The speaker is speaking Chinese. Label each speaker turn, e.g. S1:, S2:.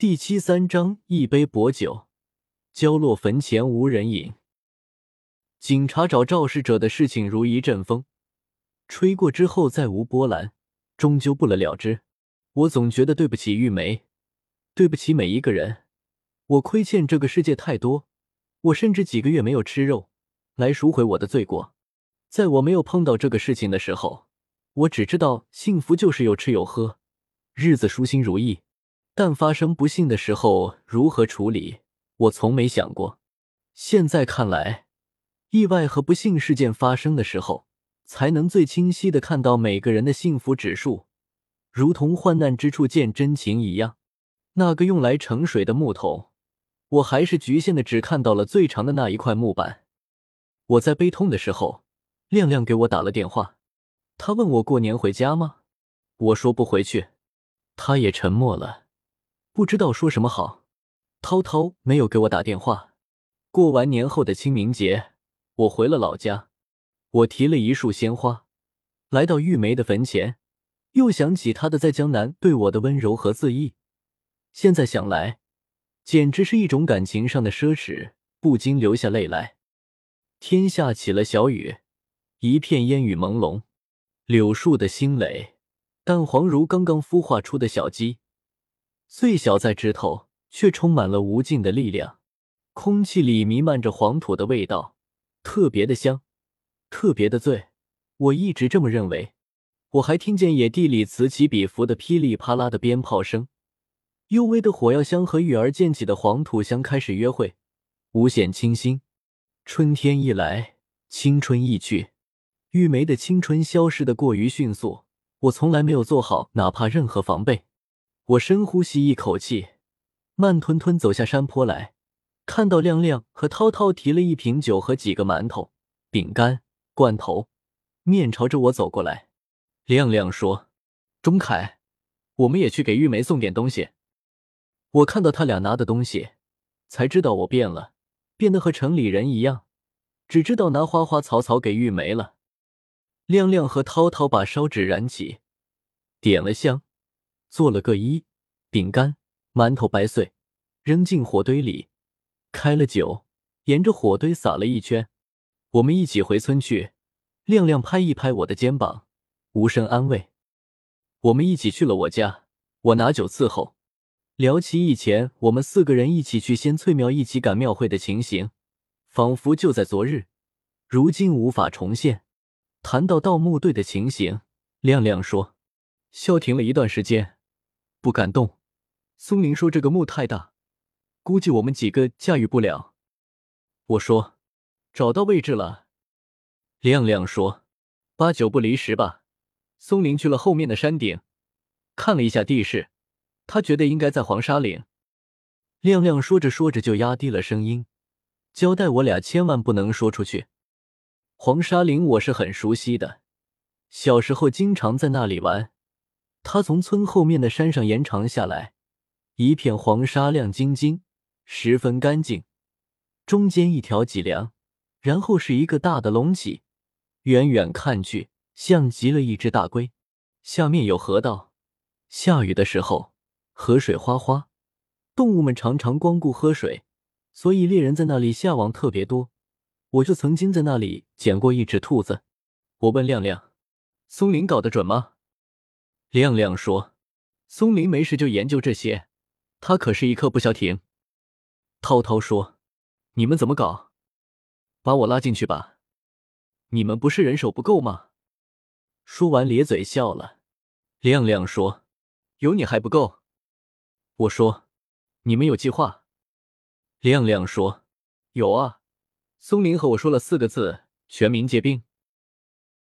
S1: 第七三章一杯薄酒，浇落坟前无人饮。警察找肇事者的事情如一阵风，吹过之后再无波澜，终究不了了之。我总觉得对不起玉梅，对不起每一个人。我亏欠这个世界太多，我甚至几个月没有吃肉，来赎回我的罪过。在我没有碰到这个事情的时候，我只知道幸福就是有吃有喝，日子舒心如意。但发生不幸的时候如何处理，我从没想过。现在看来，意外和不幸事件发生的时候，才能最清晰的看到每个人的幸福指数，如同患难之处见真情一样。那个用来盛水的木桶，我还是局限的只看到了最长的那一块木板。我在悲痛的时候，亮亮给我打了电话，他问我过年回家吗？我说不回去，他也沉默了。不知道说什么好，涛涛没有给我打电话。过完年后的清明节，我回了老家，我提了一束鲜花，来到玉梅的坟前，又想起她的在江南对我的温柔和自意，现在想来，简直是一种感情上的奢侈，不禁流下泪来。天下起了小雨，一片烟雨朦胧，柳树的新蕾，淡黄如刚刚孵化出的小鸡。最小在枝头，却充满了无尽的力量。空气里弥漫着黄土的味道，特别的香，特别的醉。我一直这么认为。我还听见野地里此起彼伏的噼里啪啦的鞭炮声，幽微的火药香和育儿溅起的黄土香开始约会，无限清新。春天一来，青春一去，玉梅的青春消失的过于迅速。我从来没有做好哪怕任何防备。我深呼吸一口气，慢吞吞走下山坡来，看到亮亮和涛涛提了一瓶酒和几个馒头、饼干、罐头，面朝着我走过来。亮亮说：“钟凯，我们也去给玉梅送点东西。”我看到他俩拿的东西，才知道我变了，变得和城里人一样，只知道拿花花草草给玉梅了。亮亮和涛涛把烧纸燃起，点了香。做了个揖，饼干、馒头掰碎，扔进火堆里，开了酒，沿着火堆撒了一圈。我们一起回村去。亮亮拍一拍我的肩膀，无声安慰。我们一起去了我家，我拿酒伺候，聊起以前我们四个人一起去仙翠庙，一起赶庙会的情形，仿佛就在昨日，如今无法重现。谈到盗墓队的情形，亮亮说：“消停了一段时间。”不敢动。松林说：“这个墓太大，估计我们几个驾驭不了。”我说：“找到位置了。”亮亮说：“八九不离十吧。”松林去了后面的山顶，看了一下地势，他觉得应该在黄沙岭。亮亮说着说着就压低了声音，交代我俩千万不能说出去。黄沙岭我是很熟悉的，小时候经常在那里玩。他从村后面的山上延长下来，一片黄沙亮晶晶，十分干净。中间一条脊梁，然后是一个大的隆起，远远看去像极了一只大龟。下面有河道，下雨的时候河水哗哗，动物们常常光顾喝水，所以猎人在那里下网特别多。我就曾经在那里捡过一只兔子。我问亮亮：“松林搞得准吗？”亮亮说：“松林没事就研究这些，他可是一刻不消停。”涛涛说：“你们怎么搞？把我拉进去吧，你们不是人手不够吗？”说完咧嘴笑了。亮亮说：“有你还不够。”我说：“你们有计划？”亮亮说：“有啊，松林和我说了四个字：全民皆兵。”